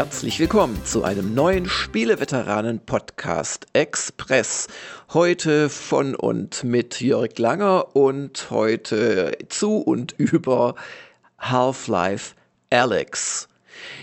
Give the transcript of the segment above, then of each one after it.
Herzlich willkommen zu einem neuen Spieleveteranen-Podcast Express. Heute von und mit Jörg Langer und heute zu und über Half-Life Alex.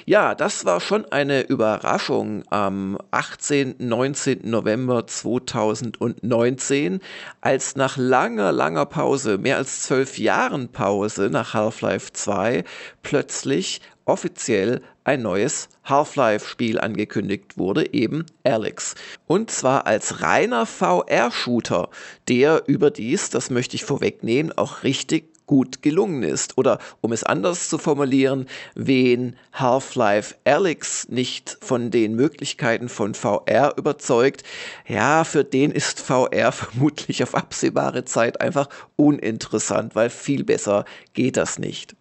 Ja, das war schon eine Überraschung am 18. 19. November 2019, als nach langer, langer Pause, mehr als zwölf Jahren Pause nach Half-Life 2, plötzlich offiziell ein neues Half-Life-Spiel angekündigt wurde, eben Alex. Und zwar als reiner VR-Shooter, der überdies, das möchte ich vorwegnehmen, auch richtig gut gelungen ist. Oder um es anders zu formulieren, wen Half-Life Alyx nicht von den Möglichkeiten von VR überzeugt, ja, für den ist VR vermutlich auf absehbare Zeit einfach uninteressant, weil viel besser geht das nicht.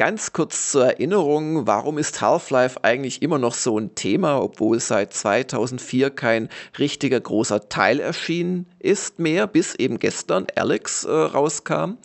Ganz kurz zur Erinnerung, warum ist Half-Life eigentlich immer noch so ein Thema, obwohl seit 2004 kein richtiger großer Teil erschienen ist mehr, bis eben gestern Alex äh, rauskam.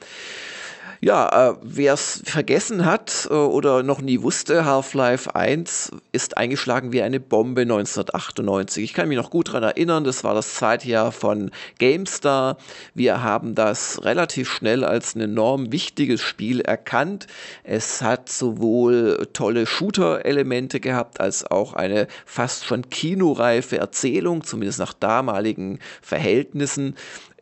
Ja, äh, wer es vergessen hat äh, oder noch nie wusste, Half-Life 1 ist eingeschlagen wie eine Bombe 1998. Ich kann mich noch gut daran erinnern, das war das zweite Jahr von GameStar. Wir haben das relativ schnell als ein enorm wichtiges Spiel erkannt. Es hat sowohl tolle Shooter-Elemente gehabt, als auch eine fast schon kinoreife Erzählung, zumindest nach damaligen Verhältnissen.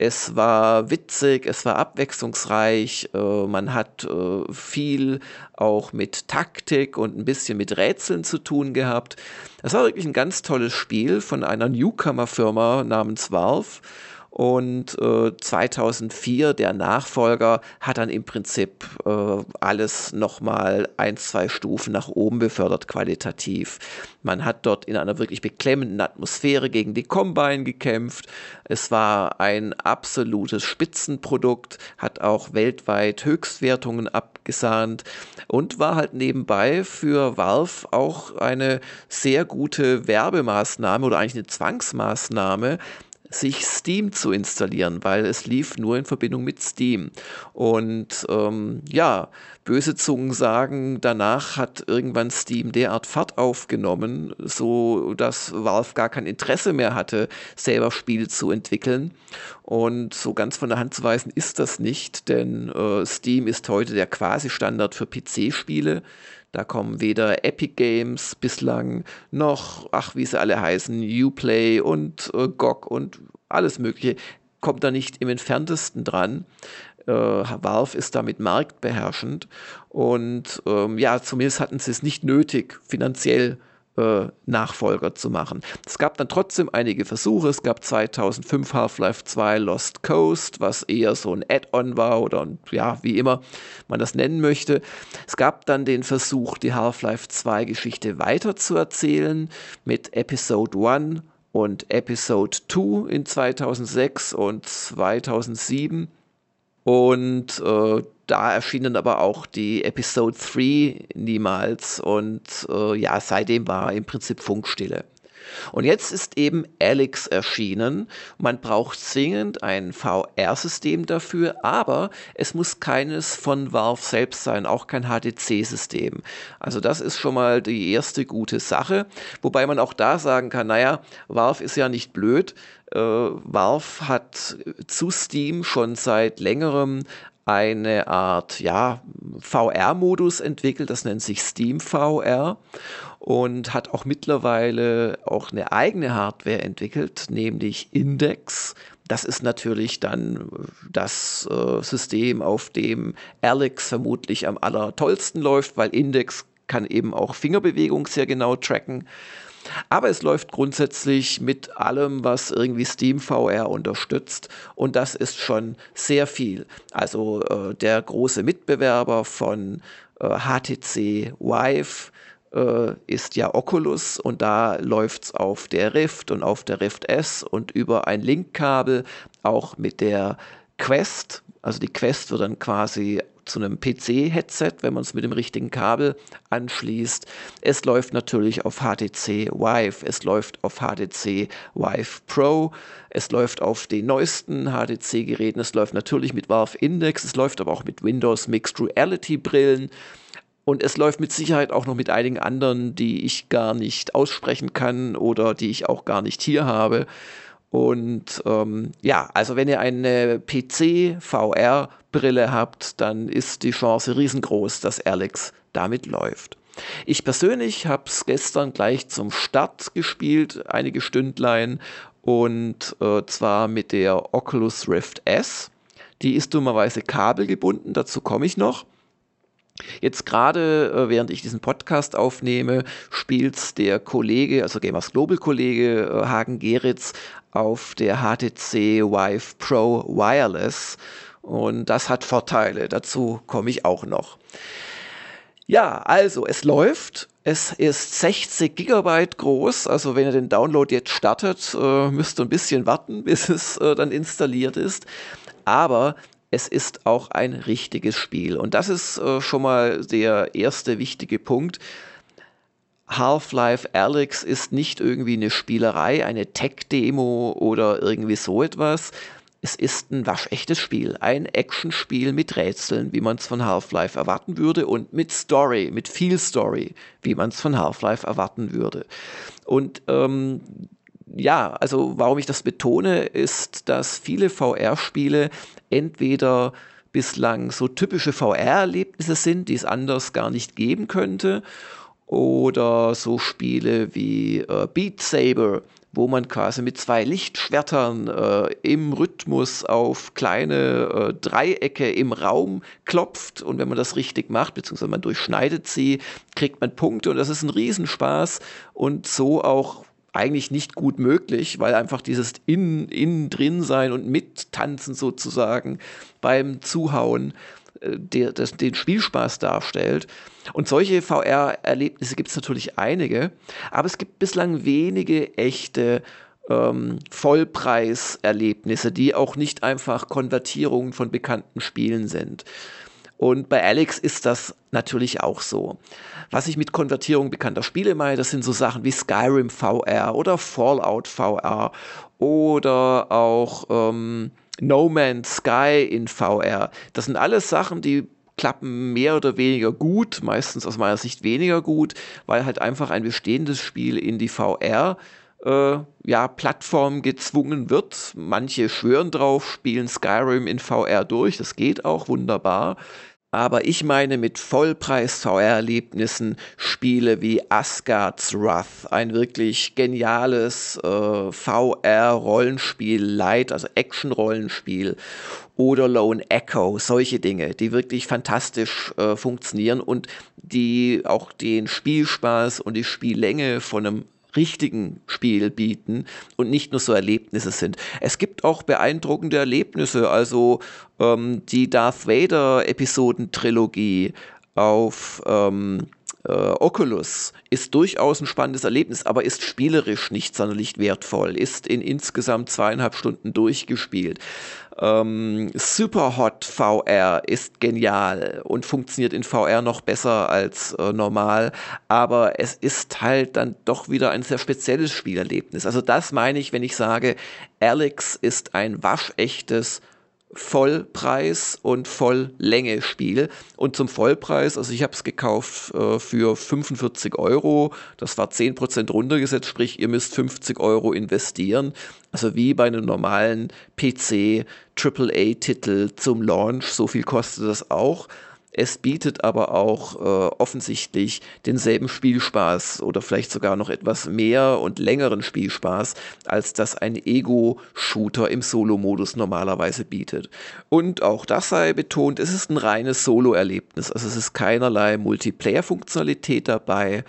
Es war witzig, es war abwechslungsreich, äh, man hat äh, viel auch mit Taktik und ein bisschen mit Rätseln zu tun gehabt. Es war wirklich ein ganz tolles Spiel von einer Newcomer-Firma namens Valve. Und äh, 2004 der Nachfolger hat dann im Prinzip äh, alles nochmal ein, zwei Stufen nach oben befördert qualitativ. Man hat dort in einer wirklich beklemmenden Atmosphäre gegen die Combine gekämpft. Es war ein absolutes Spitzenprodukt, hat auch weltweit Höchstwertungen abgesahnt und war halt nebenbei für Valve auch eine sehr gute Werbemaßnahme oder eigentlich eine Zwangsmaßnahme, sich Steam zu installieren, weil es lief nur in Verbindung mit Steam. Und ähm, ja, böse Zungen sagen, danach hat irgendwann Steam derart Fahrt aufgenommen, so dass Valve gar kein Interesse mehr hatte, selber Spiele zu entwickeln. Und so ganz von der Hand zu weisen ist das nicht, denn äh, Steam ist heute der Quasi-Standard für PC-Spiele. Da kommen weder Epic Games bislang noch, ach, wie sie alle heißen, Uplay und äh, GOG und alles Mögliche, kommt da nicht im entferntesten dran. Äh, Valve ist damit marktbeherrschend und ähm, ja, zumindest hatten sie es nicht nötig, finanziell äh, Nachfolger zu machen. Es gab dann trotzdem einige Versuche. Es gab 2005 Half-Life 2 Lost Coast, was eher so ein Add-on war oder ja, wie immer man das nennen möchte. Es gab dann den Versuch, die Half-Life 2 Geschichte weiterzuerzählen mit Episode 1 und Episode 2 in 2006 und 2007. Und äh, da erschienen aber auch die Episode 3 niemals und äh, ja, seitdem war im Prinzip Funkstille. Und jetzt ist eben Alex erschienen. Man braucht zwingend ein VR-System dafür, aber es muss keines von Valve selbst sein, auch kein HTC-System. Also das ist schon mal die erste gute Sache. Wobei man auch da sagen kann, naja, Valve ist ja nicht blöd. Äh, Valve hat zu Steam schon seit längerem eine Art ja, VR-Modus entwickelt, das nennt sich Steam VR und hat auch mittlerweile auch eine eigene Hardware entwickelt, nämlich Index. Das ist natürlich dann das äh, System, auf dem Alex vermutlich am allertollsten läuft, weil Index kann eben auch Fingerbewegung sehr genau tracken. Aber es läuft grundsätzlich mit allem, was irgendwie Steam VR unterstützt. Und das ist schon sehr viel. Also äh, der große Mitbewerber von äh, HTC Vive äh, ist ja Oculus und da läuft es auf der Rift und auf der Rift S und über ein Linkkabel auch mit der Quest. Also die Quest wird dann quasi zu einem PC-Headset, wenn man es mit dem richtigen Kabel anschließt. Es läuft natürlich auf HTC Vive, es läuft auf HTC Vive Pro, es läuft auf den neuesten HTC-Geräten, es läuft natürlich mit Valve Index, es läuft aber auch mit Windows Mixed Reality Brillen. Und es läuft mit Sicherheit auch noch mit einigen anderen, die ich gar nicht aussprechen kann oder die ich auch gar nicht hier habe. Und ähm, ja, also wenn ihr eine PC-VR-Brille habt, dann ist die Chance riesengroß, dass Alex damit läuft. Ich persönlich habe es gestern gleich zum Start gespielt, einige Stündlein, und äh, zwar mit der Oculus Rift S. Die ist dummerweise kabelgebunden, dazu komme ich noch. Jetzt gerade, äh, während ich diesen Podcast aufnehme, spielt der Kollege, also Gamers Global Kollege äh, Hagen Geritz auf der HTC Vive Pro Wireless. Und das hat Vorteile. Dazu komme ich auch noch. Ja, also es läuft. Es ist 60 Gigabyte groß. Also wenn ihr den Download jetzt startet, äh, müsst ihr ein bisschen warten, bis es dann installiert ist. Aber es ist auch ein richtiges Spiel. Und das ist äh, schon mal der erste wichtige Punkt. Half-Life Alyx ist nicht irgendwie eine Spielerei, eine Tech-Demo oder irgendwie so etwas. Es ist ein waschechtes Spiel, ein Actionspiel mit Rätseln, wie man es von Half-Life erwarten würde und mit Story, mit viel Story, wie man es von Half-Life erwarten würde. Und ähm, ja, also warum ich das betone, ist, dass viele VR-Spiele entweder bislang so typische VR-Erlebnisse sind, die es anders gar nicht geben könnte, oder so Spiele wie äh, Beat Saber, wo man quasi mit zwei Lichtschwertern äh, im Rhythmus auf kleine äh, Dreiecke im Raum klopft. Und wenn man das richtig macht, beziehungsweise man durchschneidet sie, kriegt man Punkte. Und das ist ein Riesenspaß. Und so auch eigentlich nicht gut möglich, weil einfach dieses innen, innen drin sein und mittanzen sozusagen beim Zuhauen äh, der, das, den Spielspaß darstellt. Und solche VR-Erlebnisse gibt es natürlich einige, aber es gibt bislang wenige echte ähm, Vollpreiserlebnisse, die auch nicht einfach Konvertierungen von bekannten Spielen sind. Und bei Alex ist das natürlich auch so. Was ich mit Konvertierung bekannter Spiele meine, das sind so Sachen wie Skyrim VR oder Fallout VR oder auch ähm, No Man's Sky in VR. Das sind alles Sachen, die klappen mehr oder weniger gut, meistens aus meiner Sicht weniger gut, weil halt einfach ein bestehendes Spiel in die VR äh, ja, Plattform gezwungen wird. Manche schwören drauf, spielen Skyrim in VR durch, das geht auch wunderbar. Aber ich meine mit Vollpreis-VR-Erlebnissen Spiele wie Asgard's Wrath, ein wirklich geniales äh, VR-Rollenspiel, Light, also Action-Rollenspiel oder Lone Echo, solche Dinge, die wirklich fantastisch äh, funktionieren und die auch den Spielspaß und die Spiellänge von einem richtigen Spiel bieten und nicht nur so Erlebnisse sind. Es gibt auch beeindruckende Erlebnisse, also ähm, die Darth Vader Episoden-Trilogie auf ähm, äh, Oculus ist durchaus ein spannendes Erlebnis, aber ist spielerisch nicht sonderlich wertvoll, ist in insgesamt zweieinhalb Stunden durchgespielt. Ähm, Superhot VR ist genial und funktioniert in VR noch besser als äh, normal, aber es ist halt dann doch wieder ein sehr spezielles Spielerlebnis. Also das meine ich, wenn ich sage, Alex ist ein waschechtes Vollpreis und Volllänge Spiel. Und zum Vollpreis, also ich habe es gekauft äh, für 45 Euro, das war 10% runtergesetzt, sprich ihr müsst 50 Euro investieren. Also wie bei einem normalen PC AAA-Titel zum Launch, so viel kostet das auch. Es bietet aber auch äh, offensichtlich denselben Spielspaß oder vielleicht sogar noch etwas mehr und längeren Spielspaß, als das ein Ego-Shooter im Solo-Modus normalerweise bietet. Und auch das sei betont, es ist ein reines Solo-Erlebnis. Also es ist keinerlei Multiplayer-Funktionalität dabei.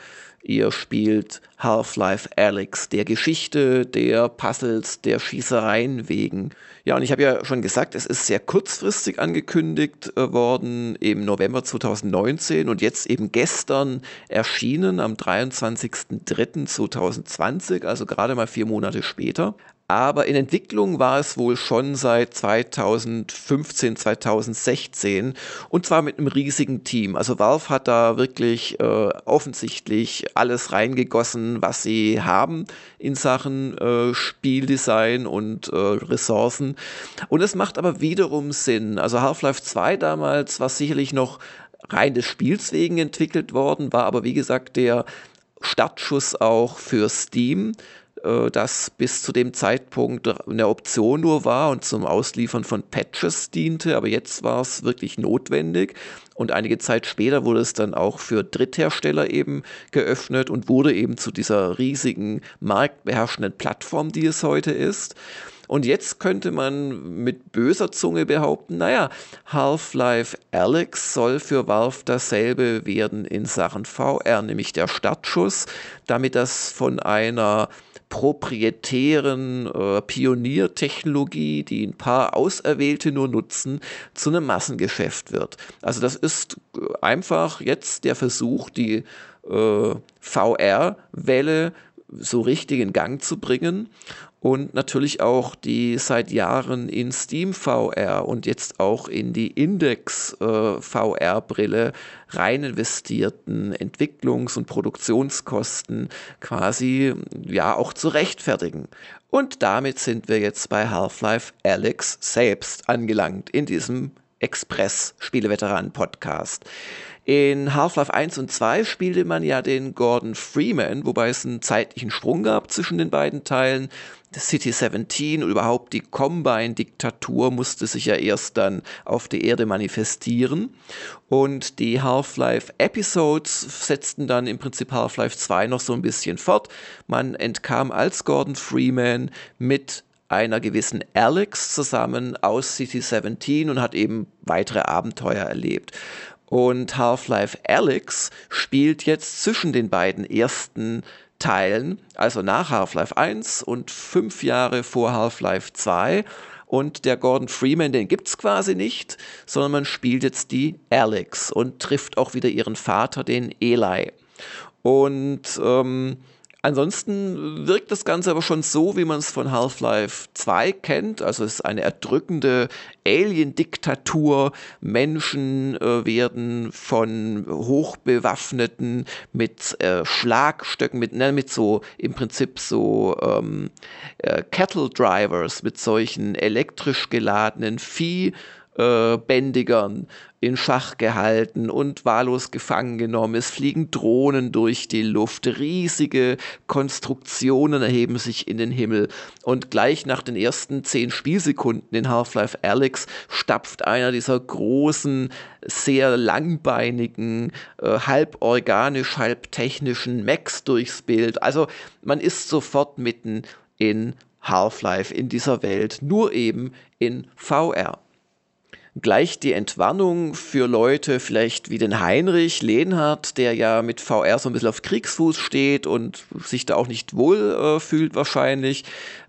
Ihr spielt Half-Life Alyx, der Geschichte, der Puzzles, der Schießereien wegen. Ja, und ich habe ja schon gesagt, es ist sehr kurzfristig angekündigt äh, worden im November 2019 und jetzt eben gestern erschienen am 23.03.2020, also gerade mal vier Monate später. Aber in Entwicklung war es wohl schon seit 2015, 2016 und zwar mit einem riesigen Team. Also Valve hat da wirklich äh, offensichtlich alles reingegossen, was sie haben in Sachen äh, Spieldesign und äh, Ressourcen. Und es macht aber wiederum Sinn. Also Half-Life 2 damals war sicherlich noch rein des Spiels wegen entwickelt worden, war aber wie gesagt der Startschuss auch für Steam, äh, das bis zu dem Zeitpunkt eine Option nur war und zum Ausliefern von Patches diente, aber jetzt war es wirklich notwendig. Und einige Zeit später wurde es dann auch für Dritthersteller eben geöffnet und wurde eben zu dieser riesigen marktbeherrschenden Plattform, die es heute ist. Und jetzt könnte man mit böser Zunge behaupten, naja, Half-Life Alyx soll für Valve dasselbe werden in Sachen VR, nämlich der Startschuss, damit das von einer proprietären äh, Pioniertechnologie, die ein paar Auserwählte nur nutzen, zu einem Massengeschäft wird. Also das ist einfach jetzt der Versuch, die äh, VR-Welle so richtig in Gang zu bringen und natürlich auch die seit Jahren in Steam VR und jetzt auch in die Index äh, VR-Brille rein investierten Entwicklungs- und Produktionskosten quasi ja auch zu rechtfertigen. Und damit sind wir jetzt bei Half-Life Alex selbst angelangt in diesem Express-Spieleveteranen-Podcast. In Half-Life 1 und 2 spielte man ja den Gordon Freeman, wobei es einen zeitlichen Sprung gab zwischen den beiden Teilen. City 17 und überhaupt die Combine-Diktatur musste sich ja erst dann auf der Erde manifestieren. Und die Half-Life-Episodes setzten dann im Prinzip Half-Life 2 noch so ein bisschen fort. Man entkam als Gordon Freeman mit einer gewissen Alex zusammen aus City 17 und hat eben weitere Abenteuer erlebt. Und Half-Life Alex spielt jetzt zwischen den beiden ersten Teilen, also nach Half-Life 1 und fünf Jahre vor Half-Life 2. Und der Gordon Freeman, den gibt es quasi nicht, sondern man spielt jetzt die Alex und trifft auch wieder ihren Vater, den Eli. Und ähm, Ansonsten wirkt das Ganze aber schon so, wie man es von Half-Life 2 kennt. Also es ist eine erdrückende Alien-Diktatur. Menschen äh, werden von Hochbewaffneten mit äh, Schlagstöcken, mit, ne, mit so im Prinzip so ähm, äh, Cattle Drivers, mit solchen elektrisch geladenen Vieh äh, Bändigern in Schach gehalten und wahllos gefangen genommen. Es fliegen Drohnen durch die Luft, riesige Konstruktionen erheben sich in den Himmel und gleich nach den ersten zehn Spielsekunden in Half-Life Alyx stapft einer dieser großen, sehr langbeinigen, äh, halb organisch, halb technischen Mechs durchs Bild. Also man ist sofort mitten in Half-Life, in dieser Welt, nur eben in VR gleich die Entwarnung für Leute vielleicht wie den Heinrich Lehnhardt, der ja mit VR so ein bisschen auf Kriegsfuß steht und sich da auch nicht wohl äh, fühlt wahrscheinlich.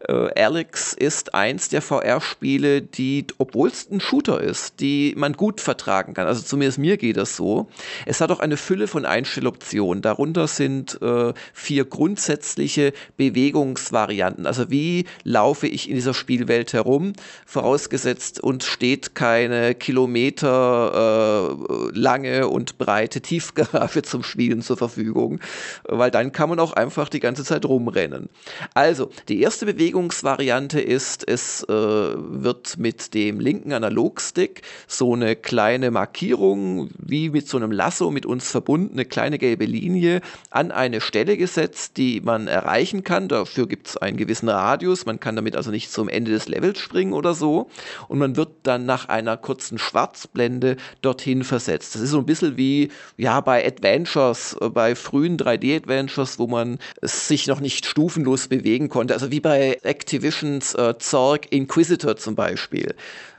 Äh, Alex ist eins der VR-Spiele, die, obwohl es ein Shooter ist, die man gut vertragen kann. Also zumindest mir geht das so. Es hat auch eine Fülle von Einstelloptionen. Darunter sind äh, vier grundsätzliche Bewegungsvarianten. Also wie laufe ich in dieser Spielwelt herum, vorausgesetzt uns steht keine eine Kilometer äh, lange und breite Tiefgarage zum Spielen zur Verfügung, weil dann kann man auch einfach die ganze Zeit rumrennen. Also, die erste Bewegungsvariante ist, es äh, wird mit dem linken Analogstick so eine kleine Markierung, wie mit so einem Lasso mit uns verbunden, eine kleine gelbe Linie an eine Stelle gesetzt, die man erreichen kann. Dafür gibt es einen gewissen Radius, man kann damit also nicht zum Ende des Levels springen oder so. Und man wird dann nach einer kurzen Schwarzblende dorthin versetzt. Das ist so ein bisschen wie ja bei Adventures, äh, bei frühen 3D-Adventures, wo man sich noch nicht stufenlos bewegen konnte. Also wie bei Activisions äh, Zorg Inquisitor zum Beispiel.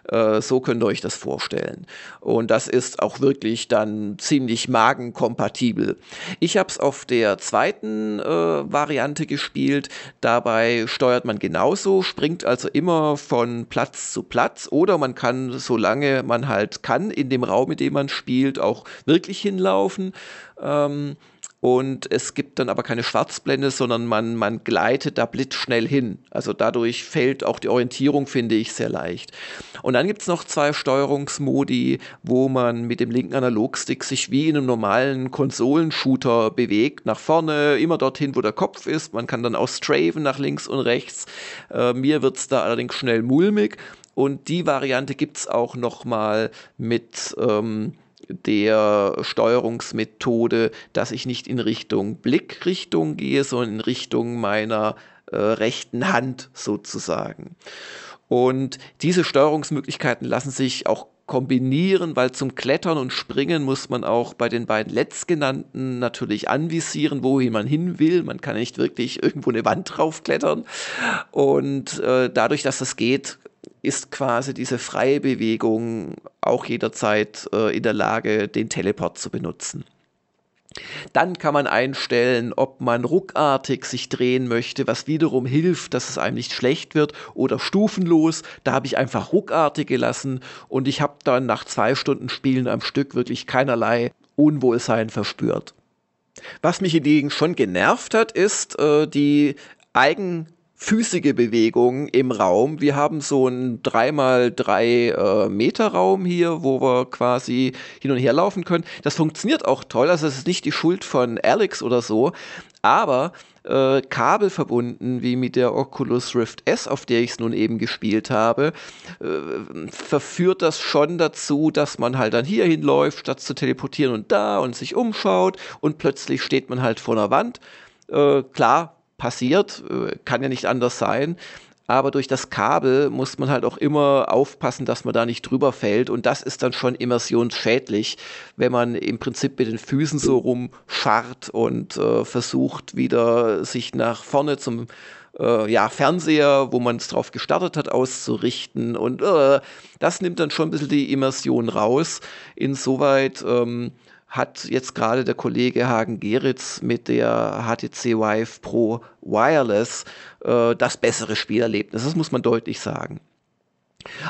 Äh, so könnt ihr euch das vorstellen. Und das ist auch wirklich dann ziemlich magenkompatibel. Ich habe es auf der zweiten äh, Variante gespielt. Dabei steuert man genauso, springt also immer von Platz zu Platz oder man kann, solange man halt kann, in dem Raum, in dem man spielt, auch wirklich hinlaufen. Ähm, und es gibt dann aber keine Schwarzblende, sondern man, man gleitet da blitzschnell hin. Also dadurch fällt auch die Orientierung, finde ich, sehr leicht. Und dann gibt es noch zwei Steuerungsmodi, wo man mit dem linken Analogstick sich wie in einem normalen Konsolenshooter bewegt, nach vorne, immer dorthin, wo der Kopf ist. Man kann dann auch straven nach links und rechts. Äh, mir wird es da allerdings schnell mulmig. Und die Variante gibt es auch noch mal mit... Ähm, der Steuerungsmethode, dass ich nicht in Richtung Blickrichtung gehe, sondern in Richtung meiner äh, rechten Hand sozusagen. Und diese Steuerungsmöglichkeiten lassen sich auch kombinieren, weil zum Klettern und Springen muss man auch bei den beiden letztgenannten natürlich anvisieren, wohin man hin will. Man kann nicht wirklich irgendwo eine Wand draufklettern. Und äh, dadurch, dass das geht, ist quasi diese freie Bewegung auch jederzeit äh, in der Lage, den Teleport zu benutzen. Dann kann man einstellen, ob man ruckartig sich drehen möchte, was wiederum hilft, dass es einem nicht schlecht wird oder stufenlos. Da habe ich einfach ruckartig gelassen und ich habe dann nach zwei Stunden Spielen am Stück wirklich keinerlei Unwohlsein verspürt. Was mich hingegen schon genervt hat, ist äh, die eigen physische Bewegung im Raum. Wir haben so einen 3x3 äh, Meter Raum hier, wo wir quasi hin und her laufen können. Das funktioniert auch toll. Also es ist nicht die Schuld von Alex oder so, aber äh, Kabel verbunden, wie mit der Oculus Rift S, auf der ich es nun eben gespielt habe, äh, verführt das schon dazu, dass man halt dann hier hinläuft, statt zu teleportieren und da und sich umschaut und plötzlich steht man halt vor einer Wand. Äh, klar, passiert, äh, kann ja nicht anders sein. Aber durch das Kabel muss man halt auch immer aufpassen, dass man da nicht drüber fällt. Und das ist dann schon immersionsschädlich, wenn man im Prinzip mit den Füßen so rumscharrt und äh, versucht, wieder sich nach vorne zum äh, ja, Fernseher, wo man es drauf gestartet hat, auszurichten. Und äh, das nimmt dann schon ein bisschen die Immersion raus. Insoweit ähm, hat jetzt gerade der Kollege Hagen Geritz mit der HTC Vive Pro Wireless äh, das bessere Spielerlebnis. Das muss man deutlich sagen.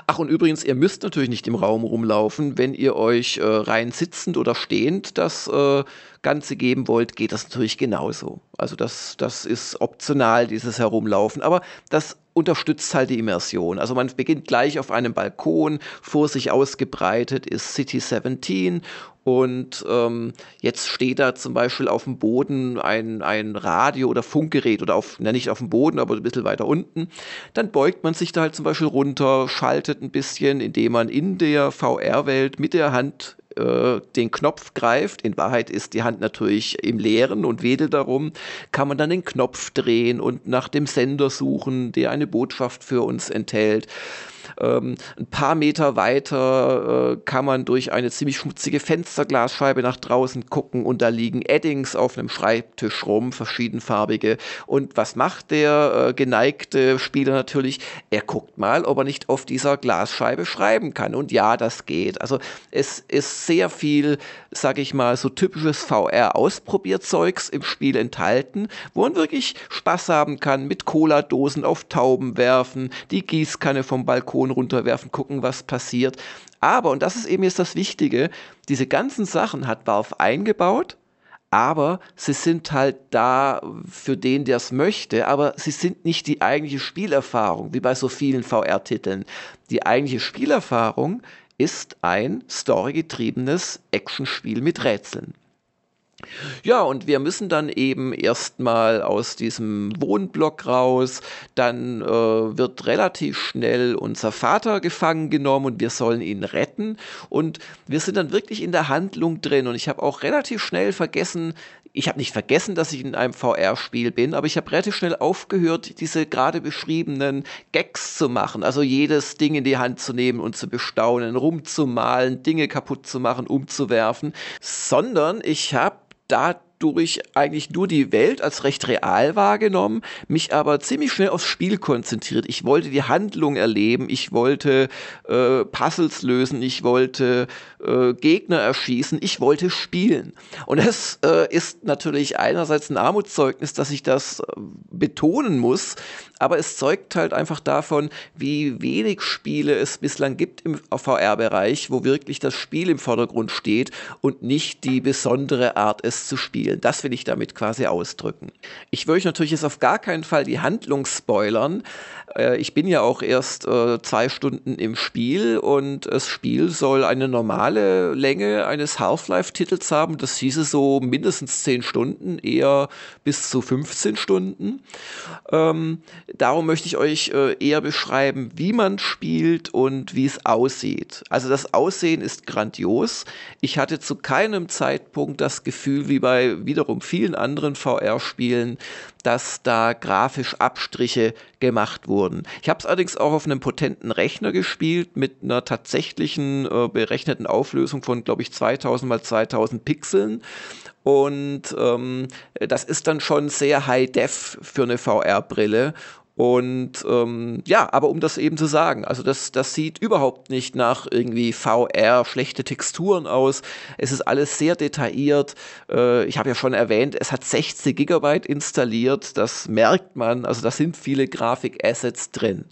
Ach und übrigens, ihr müsst natürlich nicht im Raum rumlaufen. Wenn ihr euch äh, rein sitzend oder stehend das äh, Ganze geben wollt, geht das natürlich genauso. Also das, das ist optional, dieses Herumlaufen. Aber das unterstützt halt die Immersion. Also man beginnt gleich auf einem Balkon, vor sich ausgebreitet ist City 17 und ähm, jetzt steht da zum Beispiel auf dem Boden ein, ein Radio- oder Funkgerät oder auf, na nicht auf dem Boden, aber ein bisschen weiter unten. Dann beugt man sich da halt zum Beispiel runter, schaltet ein bisschen, indem man in der VR-Welt mit der Hand äh, den Knopf greift, in Wahrheit ist die Hand natürlich im Leeren und wedelt darum, kann man dann den Knopf drehen und nach dem Sender suchen, der eine Botschaft für uns enthält. Ähm, ein paar Meter weiter äh, kann man durch eine ziemlich schmutzige Fensterglasscheibe nach draußen gucken und da liegen Eddings auf einem Schreibtisch rum, verschiedenfarbige. Und was macht der äh, geneigte Spieler natürlich? Er guckt mal, ob er nicht auf dieser Glasscheibe schreiben kann. Und ja, das geht. Also es ist sehr viel, sag ich mal, so typisches VR-Ausprobierzeugs im Spiel enthalten, wo man wirklich Spaß haben kann, mit Cola-Dosen auf Tauben werfen, die Gießkanne vom Balkon Balkon runterwerfen, gucken, was passiert. Aber, und das ist eben jetzt das Wichtige, diese ganzen Sachen hat Valve eingebaut, aber sie sind halt da für den, der es möchte, aber sie sind nicht die eigentliche Spielerfahrung, wie bei so vielen VR-Titeln. Die eigentliche Spielerfahrung ist ein storygetriebenes Actionspiel mit Rätseln. Ja, und wir müssen dann eben erstmal aus diesem Wohnblock raus. Dann äh, wird relativ schnell unser Vater gefangen genommen und wir sollen ihn retten. Und wir sind dann wirklich in der Handlung drin. Und ich habe auch relativ schnell vergessen, ich habe nicht vergessen, dass ich in einem VR-Spiel bin, aber ich habe relativ schnell aufgehört, diese gerade beschriebenen Gags zu machen. Also jedes Ding in die Hand zu nehmen und zu bestaunen, rumzumalen, Dinge kaputt zu machen, umzuwerfen, sondern ich habe dadurch eigentlich nur die Welt als recht real wahrgenommen, mich aber ziemlich schnell aufs Spiel konzentriert. Ich wollte die Handlung erleben, ich wollte äh, Puzzles lösen, ich wollte äh, Gegner erschießen, ich wollte spielen. Und es äh, ist natürlich einerseits ein Armutszeugnis, dass ich das äh, betonen muss, aber es zeugt halt einfach davon, wie wenig Spiele es bislang gibt im VR-Bereich, wo wirklich das Spiel im Vordergrund steht und nicht die besondere Art, es zu spielen. Das will ich damit quasi ausdrücken. Ich würde euch natürlich jetzt auf gar keinen Fall die Handlung spoilern, äh, ich bin ja auch erst äh, zwei Stunden im Spiel und das Spiel soll eine normale Länge eines Half-Life-Titels haben. Das hieße so mindestens zehn Stunden, eher bis zu 15 Stunden. Ähm, darum möchte ich euch äh, eher beschreiben, wie man spielt und wie es aussieht. Also das Aussehen ist grandios. Ich hatte zu keinem Zeitpunkt das Gefühl, wie bei wiederum vielen anderen VR-Spielen, dass da grafisch Abstriche gemacht wurden. Ich habe es allerdings auch auf einem potenten Rechner gespielt mit einer tatsächlichen äh, berechneten Auflösung von, glaube ich, 2000 mal 2000 Pixeln. Und ähm, das ist dann schon sehr high def für eine VR-Brille. Und ähm, ja, aber um das eben zu sagen, also das, das sieht überhaupt nicht nach irgendwie VR, schlechte Texturen aus. Es ist alles sehr detailliert. Äh, ich habe ja schon erwähnt, es hat 60 Gigabyte installiert. Das merkt man. Also da sind viele Grafik-Assets drin.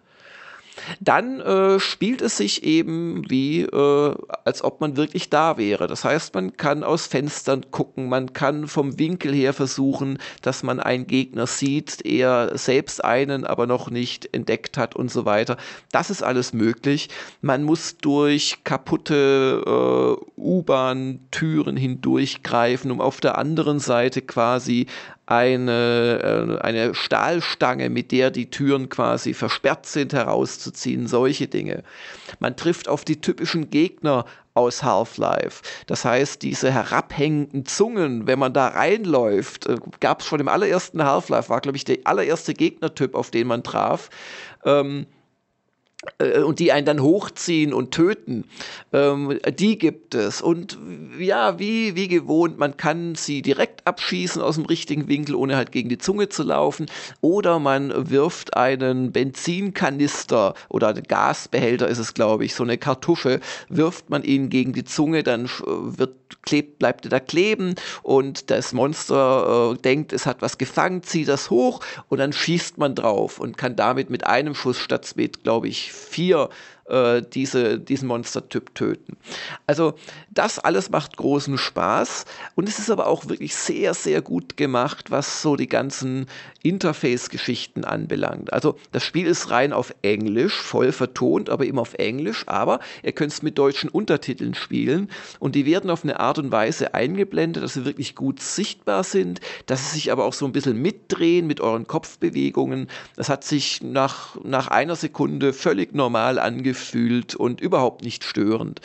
Dann äh, spielt es sich eben wie, äh, als ob man wirklich da wäre. Das heißt, man kann aus Fenstern gucken, man kann vom Winkel her versuchen, dass man einen Gegner sieht, er selbst einen aber noch nicht entdeckt hat und so weiter. Das ist alles möglich. Man muss durch kaputte äh, U-Bahn-Türen hindurchgreifen, um auf der anderen Seite quasi eine, äh, eine Stahlstange, mit der die Türen quasi versperrt sind, herauszuziehen, solche Dinge. Man trifft auf die typischen Gegner aus Half-Life. Das heißt, diese herabhängenden Zungen, wenn man da reinläuft, äh, gab es schon im allerersten Half-Life, war, glaube ich, der allererste Gegnertyp, auf den man traf. Ähm, äh, und die einen dann hochziehen und töten, ähm, die gibt es. Und ja, wie, wie gewohnt, man kann sie direkt abschießen aus dem richtigen Winkel, ohne halt gegen die Zunge zu laufen. Oder man wirft einen Benzinkanister oder Gasbehälter ist es, glaube ich, so eine Kartusche, wirft man ihn gegen die Zunge, dann wird klebt, bleibt er da kleben und das Monster äh, denkt, es hat was gefangen, zieht das hoch und dann schießt man drauf und kann damit mit einem Schuss statt mit, glaube ich, vier äh, diese, diesen Monstertyp töten. Also das alles macht großen Spaß und es ist aber auch wirklich sehr, sehr gut gemacht, was so die ganzen Interface-Geschichten anbelangt. Also das Spiel ist rein auf Englisch, voll vertont, aber immer auf Englisch, aber ihr könnt es mit deutschen Untertiteln spielen und die werden auf eine Art und Weise eingeblendet, dass sie wirklich gut sichtbar sind, dass sie sich aber auch so ein bisschen mitdrehen mit euren Kopfbewegungen. Das hat sich nach, nach einer Sekunde völlig normal angefühlt und überhaupt nicht störend.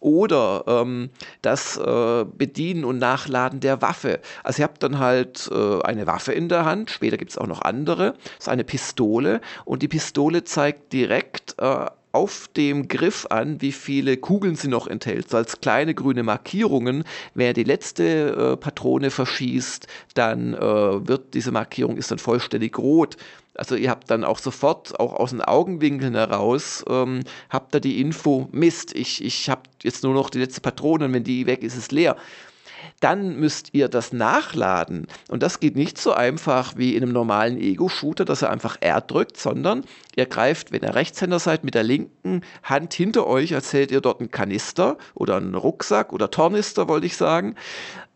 Oder ähm, das äh, Bedienen und Nachladen der Waffe. Also ihr habt dann halt äh, eine Waffe in der Hand, später gibt es auch noch andere. Das ist eine Pistole und die Pistole zeigt direkt äh, auf dem Griff an, wie viele Kugeln sie noch enthält, so als kleine grüne Markierungen. Wer die letzte äh, Patrone verschießt, dann äh, wird diese Markierung ist dann vollständig rot. Also ihr habt dann auch sofort, auch aus den Augenwinkeln heraus, ähm, habt da die Info, Mist, ich, ich habe jetzt nur noch die letzte Patrone und wenn die weg ist, ist es leer dann müsst ihr das nachladen. Und das geht nicht so einfach wie in einem normalen Ego-Shooter, dass er einfach R drückt, sondern ihr greift, wenn ihr Rechtshänder seid, mit der linken Hand hinter euch, als hättet ihr dort einen Kanister oder einen Rucksack oder Tornister, wollte ich sagen,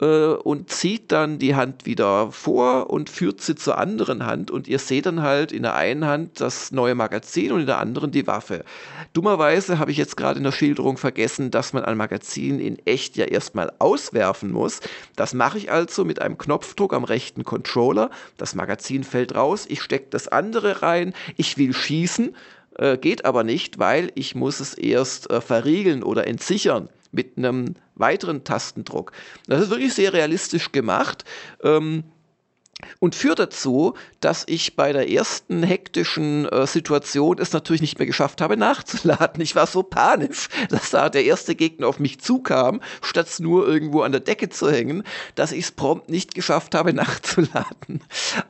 äh, und zieht dann die Hand wieder vor und führt sie zur anderen Hand und ihr seht dann halt in der einen Hand das neue Magazin und in der anderen die Waffe. Dummerweise habe ich jetzt gerade in der Schilderung vergessen, dass man ein Magazin in echt ja erstmal auswerfen muss. Das mache ich also mit einem Knopfdruck am rechten Controller. Das Magazin fällt raus, ich stecke das andere rein, ich will schießen, äh, geht aber nicht, weil ich muss es erst äh, verriegeln oder entsichern mit einem weiteren Tastendruck. Das ist wirklich sehr realistisch gemacht. Ähm, und führt dazu, dass ich bei der ersten hektischen äh, Situation es natürlich nicht mehr geschafft habe, nachzuladen. Ich war so panisch, dass da der erste Gegner auf mich zukam, statt nur irgendwo an der Decke zu hängen, dass ich es prompt nicht geschafft habe, nachzuladen.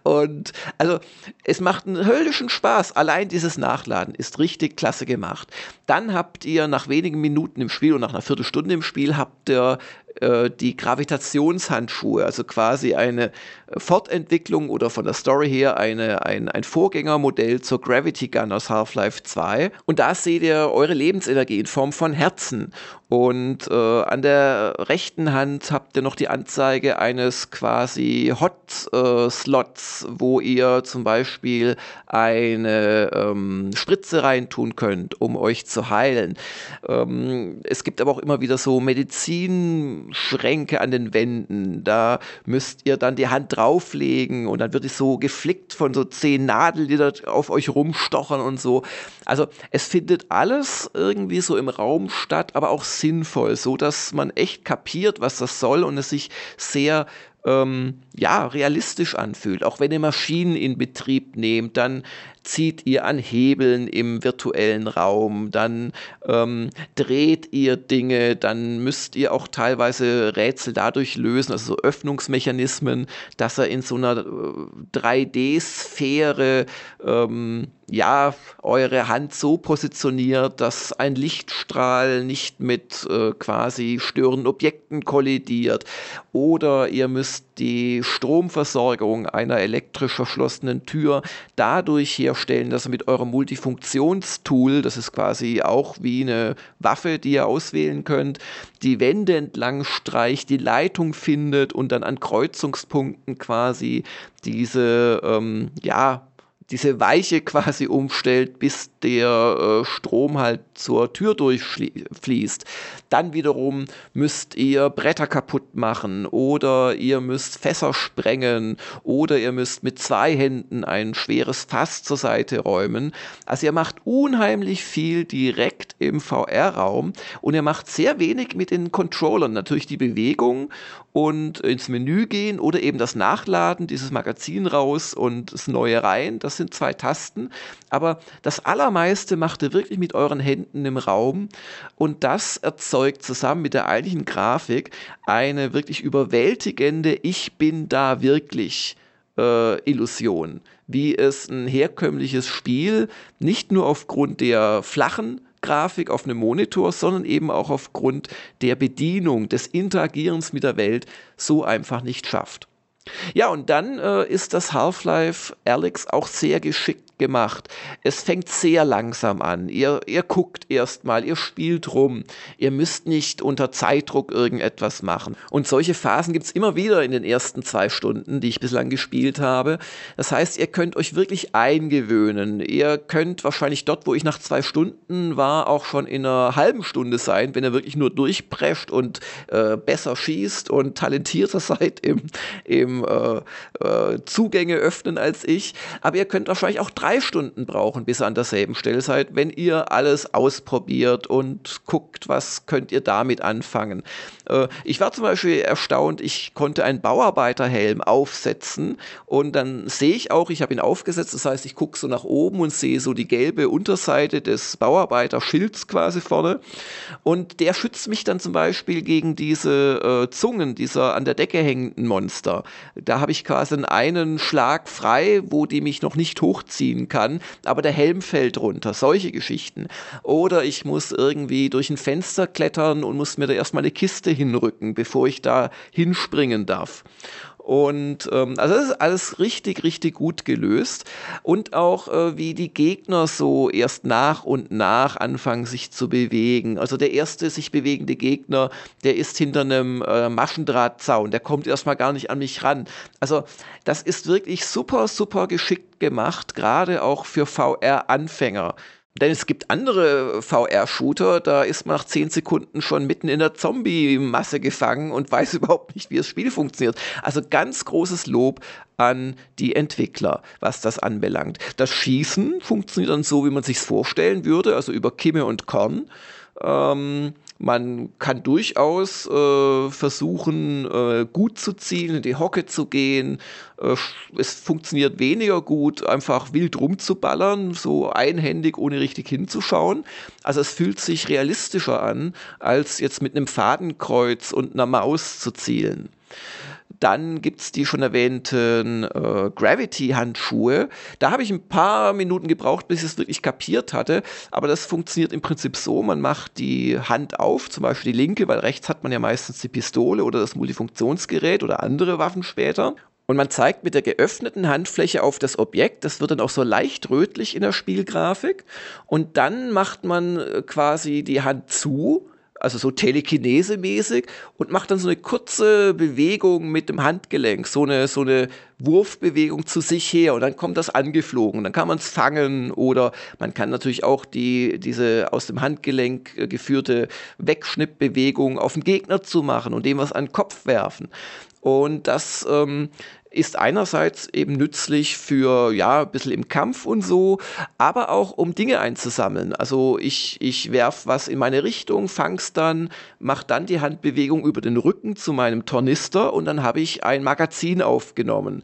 Und also es macht einen höllischen Spaß. Allein dieses Nachladen ist richtig klasse gemacht. Dann habt ihr nach wenigen Minuten im Spiel und nach einer Viertelstunde im Spiel habt ihr äh, die Gravitationshandschuhe, also quasi eine Fortentwicklung oder von der Story her eine, ein, ein Vorgängermodell zur Gravity Gun aus Half-Life 2. Und da seht ihr eure Lebensenergie in Form von Herzen. Und äh, an der rechten Hand habt ihr noch die Anzeige eines quasi Hot-Slots, äh, wo ihr zum Beispiel eine ähm, Spritze reintun könnt, um euch zu heilen. Ähm, es gibt aber auch immer wieder so Medizinschränke an den Wänden. Da müsst ihr dann die Hand drauflegen und dann wird es so geflickt von so zehn Nadeln, die da auf euch rumstochern und so. Also es findet alles irgendwie so im Raum statt, aber auch sinnvoll, so dass man echt kapiert, was das soll und es sich sehr ähm, ja, realistisch anfühlt. Auch wenn ihr Maschinen in Betrieb nehmt, dann zieht ihr an Hebeln im virtuellen Raum, dann ähm, dreht ihr Dinge, dann müsst ihr auch teilweise Rätsel dadurch lösen, also so Öffnungsmechanismen, dass er in so einer 3D-Sphäre äh, ähm, ja, eure Hand so positioniert, dass ein Lichtstrahl nicht mit äh, quasi störenden Objekten kollidiert. Oder ihr müsst die Stromversorgung einer elektrisch verschlossenen Tür dadurch herstellen, dass ihr mit eurem Multifunktionstool, das ist quasi auch wie eine Waffe, die ihr auswählen könnt, die Wände entlang streicht, die Leitung findet und dann an Kreuzungspunkten quasi diese, ähm, ja, diese Weiche quasi umstellt, bis der äh, Strom halt zur Tür durchfließt. Dann wiederum müsst ihr Bretter kaputt machen oder ihr müsst Fässer sprengen oder ihr müsst mit zwei Händen ein schweres Fass zur Seite räumen. Also ihr macht unheimlich viel direkt im VR-Raum und ihr macht sehr wenig mit den Controllern. Natürlich die Bewegung und ins Menü gehen oder eben das Nachladen, dieses Magazin raus und das Neue rein. Das sind zwei Tasten. Aber das Allermeiste macht ihr wirklich mit euren Händen im Raum und das erzeugt zusammen mit der eigentlichen Grafik eine wirklich überwältigende Ich bin da wirklich äh, Illusion, wie es ein herkömmliches Spiel nicht nur aufgrund der flachen Grafik auf einem Monitor, sondern eben auch aufgrund der Bedienung, des Interagierens mit der Welt so einfach nicht schafft. Ja, und dann äh, ist das Half-Life Alex auch sehr geschickt gemacht. Es fängt sehr langsam an. Ihr, ihr guckt erstmal, ihr spielt rum. Ihr müsst nicht unter Zeitdruck irgendetwas machen. Und solche Phasen gibt's immer wieder in den ersten zwei Stunden, die ich bislang gespielt habe. Das heißt, ihr könnt euch wirklich eingewöhnen. Ihr könnt wahrscheinlich dort, wo ich nach zwei Stunden war, auch schon in einer halben Stunde sein, wenn ihr wirklich nur durchprescht und äh, besser schießt und talentierter seid im, im äh, äh, Zugänge öffnen als ich. Aber ihr könnt wahrscheinlich auch drei drei Stunden brauchen, bis ihr an derselben Stelle seid, wenn ihr alles ausprobiert und guckt, was könnt ihr damit anfangen. Äh, ich war zum Beispiel erstaunt, ich konnte einen Bauarbeiterhelm aufsetzen und dann sehe ich auch, ich habe ihn aufgesetzt, das heißt, ich gucke so nach oben und sehe so die gelbe Unterseite des Bauarbeiterschilds quasi vorne und der schützt mich dann zum Beispiel gegen diese äh, Zungen dieser an der Decke hängenden Monster. Da habe ich quasi einen Schlag frei, wo die mich noch nicht hochziehen ziehen kann, aber der Helm fällt runter. Solche Geschichten. Oder ich muss irgendwie durch ein Fenster klettern und muss mir da erstmal eine Kiste hinrücken, bevor ich da hinspringen darf. Und ähm, also das ist alles richtig, richtig gut gelöst. Und auch äh, wie die Gegner so erst nach und nach anfangen sich zu bewegen. Also der erste sich bewegende Gegner, der ist hinter einem äh, Maschendrahtzaun, der kommt erstmal gar nicht an mich ran. Also das ist wirklich super, super geschickt gemacht, gerade auch für VR-Anfänger. Denn es gibt andere VR-Shooter, da ist man nach zehn Sekunden schon mitten in der Zombie-Masse gefangen und weiß überhaupt nicht, wie das Spiel funktioniert. Also ganz großes Lob an die Entwickler, was das anbelangt. Das Schießen funktioniert dann so, wie man sich vorstellen würde, also über Kimme und Korn. Ähm, man kann durchaus äh, versuchen, äh, gut zu zielen, in die Hocke zu gehen. Äh, es funktioniert weniger gut, einfach wild rumzuballern, so einhändig, ohne richtig hinzuschauen. Also es fühlt sich realistischer an, als jetzt mit einem Fadenkreuz und einer Maus zu zielen. Dann gibt es die schon erwähnten äh, Gravity-Handschuhe. Da habe ich ein paar Minuten gebraucht, bis ich es wirklich kapiert hatte. Aber das funktioniert im Prinzip so: Man macht die Hand auf, zum Beispiel die linke, weil rechts hat man ja meistens die Pistole oder das Multifunktionsgerät oder andere Waffen später. Und man zeigt mit der geöffneten Handfläche auf das Objekt. Das wird dann auch so leicht rötlich in der Spielgrafik. Und dann macht man äh, quasi die Hand zu also so Telekinese-mäßig und macht dann so eine kurze Bewegung mit dem Handgelenk, so eine, so eine Wurfbewegung zu sich her und dann kommt das angeflogen. Dann kann man es fangen oder man kann natürlich auch die, diese aus dem Handgelenk äh, geführte Wegschnippbewegung auf den Gegner zu machen und dem was an den Kopf werfen. Und das ähm, ist einerseits eben nützlich für, ja, ein bisschen im Kampf und so, aber auch um Dinge einzusammeln. Also ich, ich werf was in meine Richtung, fang's dann, mach dann die Handbewegung über den Rücken zu meinem Tornister und dann habe ich ein Magazin aufgenommen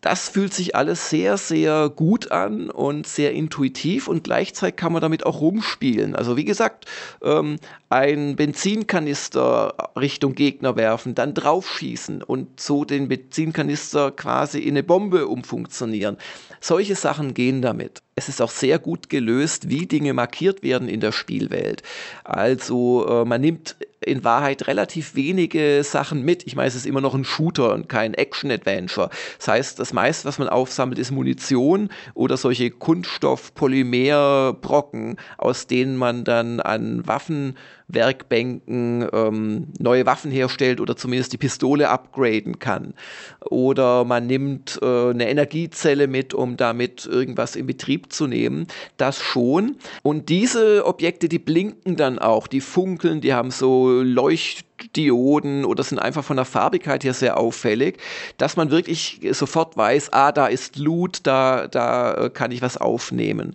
das fühlt sich alles sehr, sehr gut an und sehr intuitiv und gleichzeitig kann man damit auch rumspielen. Also wie gesagt, ähm, ein Benzinkanister Richtung Gegner werfen, dann draufschießen und so den Benzinkanister quasi in eine Bombe umfunktionieren. Solche Sachen gehen damit. Es ist auch sehr gut gelöst, wie Dinge markiert werden in der Spielwelt. Also äh, man nimmt in Wahrheit relativ wenige Sachen mit. Ich meine, es ist immer noch ein Shooter und kein Action-Adventure. Das heißt, das meiste, was man aufsammelt, ist Munition oder solche Kunststoff-Polymer-Brocken, aus denen man dann an Waffen Werkbänken ähm, neue Waffen herstellt oder zumindest die Pistole upgraden kann. Oder man nimmt äh, eine Energiezelle mit, um damit irgendwas in Betrieb zu nehmen. Das schon. Und diese Objekte, die blinken dann auch, die funkeln, die haben so Leucht Dioden oder sind einfach von der Farbigkeit her sehr auffällig, dass man wirklich sofort weiß, ah, da ist Loot, da, da äh, kann ich was aufnehmen.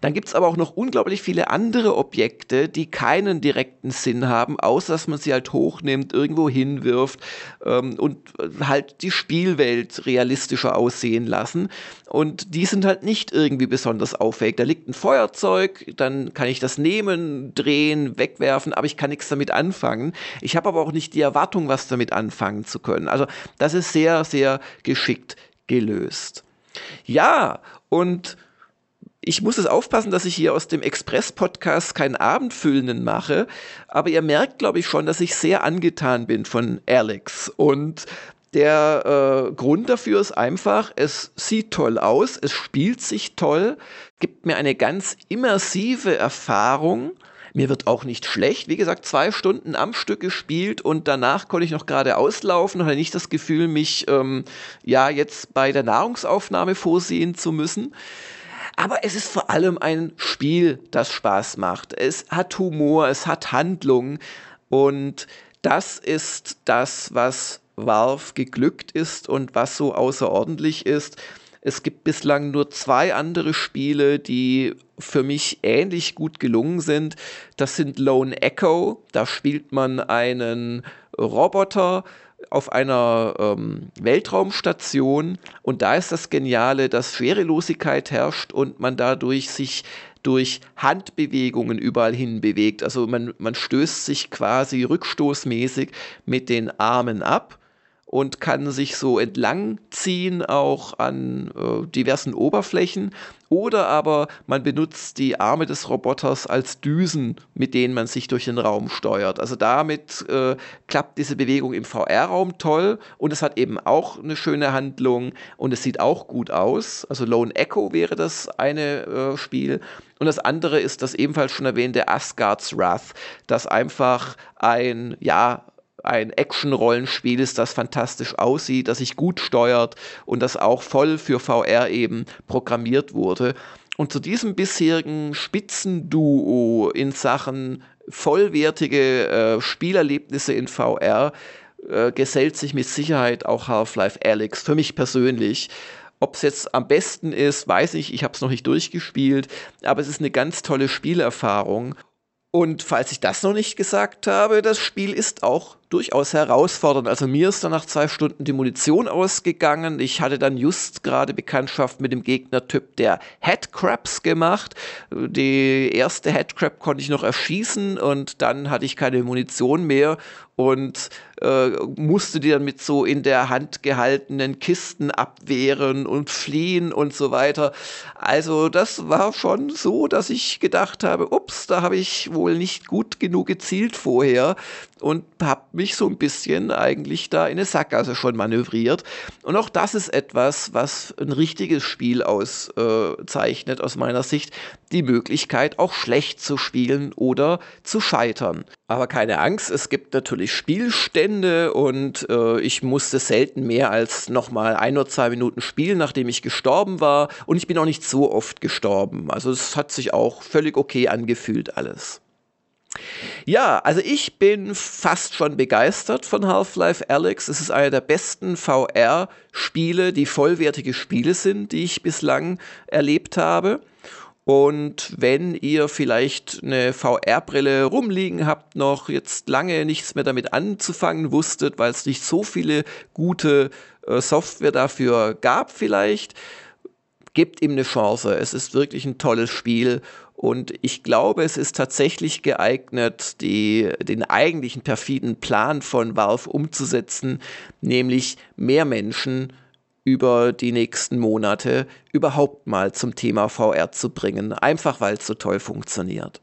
Dann gibt es aber auch noch unglaublich viele andere Objekte, die keinen direkten Sinn haben, außer dass man sie halt hochnimmt, irgendwo hinwirft ähm, und äh, halt die Spielwelt realistischer aussehen lassen. Und die sind halt nicht irgendwie besonders auffällig. Da liegt ein Feuerzeug, dann kann ich das nehmen, drehen, wegwerfen, aber ich kann nichts damit anfangen. Ich ich habe aber auch nicht die Erwartung, was damit anfangen zu können. Also das ist sehr, sehr geschickt gelöst. Ja, und ich muss es aufpassen, dass ich hier aus dem Express-Podcast keinen Abendfüllenden mache, aber ihr merkt, glaube ich, schon, dass ich sehr angetan bin von Alex. Und der äh, Grund dafür ist einfach, es sieht toll aus, es spielt sich toll, gibt mir eine ganz immersive Erfahrung mir wird auch nicht schlecht. Wie gesagt, zwei Stunden am Stück gespielt und danach konnte ich noch gerade auslaufen und hatte nicht das Gefühl, mich ähm, ja jetzt bei der Nahrungsaufnahme vorsehen zu müssen. Aber es ist vor allem ein Spiel, das Spaß macht. Es hat Humor, es hat Handlung und das ist das, was Valve geglückt ist und was so außerordentlich ist. Es gibt bislang nur zwei andere Spiele, die für mich ähnlich gut gelungen sind. Das sind Lone Echo. Da spielt man einen Roboter auf einer ähm, Weltraumstation und da ist das Geniale, dass Schwerelosigkeit herrscht und man dadurch sich durch Handbewegungen überall hin bewegt. Also man, man stößt sich quasi rückstoßmäßig mit den Armen ab und kann sich so entlang ziehen, auch an äh, diversen Oberflächen. Oder aber man benutzt die Arme des Roboters als Düsen, mit denen man sich durch den Raum steuert. Also damit äh, klappt diese Bewegung im VR-Raum toll und es hat eben auch eine schöne Handlung und es sieht auch gut aus. Also Lone Echo wäre das eine äh, Spiel. Und das andere ist das ebenfalls schon erwähnte Asgard's Wrath, das einfach ein, ja, ein Action-Rollenspiel ist, das fantastisch aussieht, das sich gut steuert und das auch voll für VR eben programmiert wurde. Und zu diesem bisherigen Spitzenduo in Sachen vollwertige äh, Spielerlebnisse in VR äh, gesellt sich mit Sicherheit auch Half-Life Alyx, für mich persönlich. Ob es jetzt am besten ist, weiß ich, ich habe es noch nicht durchgespielt, aber es ist eine ganz tolle Spielerfahrung. Und falls ich das noch nicht gesagt habe, das Spiel ist auch durchaus herausfordernd. Also mir ist dann nach zwei Stunden die Munition ausgegangen. Ich hatte dann just gerade Bekanntschaft mit dem Gegnertyp der Headcrabs gemacht. Die erste Headcrab konnte ich noch erschießen und dann hatte ich keine Munition mehr und äh, musste die dann mit so in der Hand gehaltenen Kisten abwehren und fliehen und so weiter. Also das war schon so, dass ich gedacht habe, ups, da habe ich wohl nicht gut genug gezielt vorher und habe mich so ein bisschen eigentlich da in eine Sackgasse schon manövriert. Und auch das ist etwas, was ein richtiges Spiel auszeichnet, aus meiner Sicht, die Möglichkeit, auch schlecht zu spielen oder zu scheitern. Aber keine Angst, es gibt natürlich Spielstände und äh, ich musste selten mehr als nochmal ein oder zwei Minuten spielen, nachdem ich gestorben war. Und ich bin auch nicht so oft gestorben. Also es hat sich auch völlig okay angefühlt alles. Ja, also ich bin fast schon begeistert von Half-Life Alex. Es ist einer der besten VR-Spiele, die vollwertige Spiele sind, die ich bislang erlebt habe. Und wenn ihr vielleicht eine VR-Brille rumliegen habt, noch jetzt lange nichts mehr damit anzufangen wusstet, weil es nicht so viele gute äh, Software dafür gab vielleicht, gebt ihm eine Chance. Es ist wirklich ein tolles Spiel und ich glaube, es ist tatsächlich geeignet, die, den eigentlichen perfiden Plan von Valve umzusetzen, nämlich mehr Menschen über die nächsten Monate überhaupt mal zum Thema VR zu bringen, einfach weil es so toll funktioniert.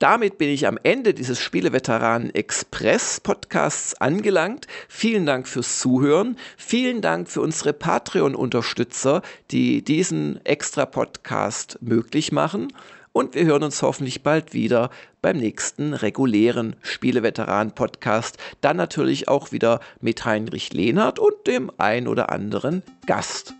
Damit bin ich am Ende dieses Spieleveteranen Express Podcasts angelangt. Vielen Dank fürs Zuhören. Vielen Dank für unsere Patreon-Unterstützer, die diesen extra Podcast möglich machen. Und wir hören uns hoffentlich bald wieder beim nächsten regulären Spieleveteran-Podcast. Dann natürlich auch wieder mit Heinrich Lehnert und dem ein oder anderen Gast.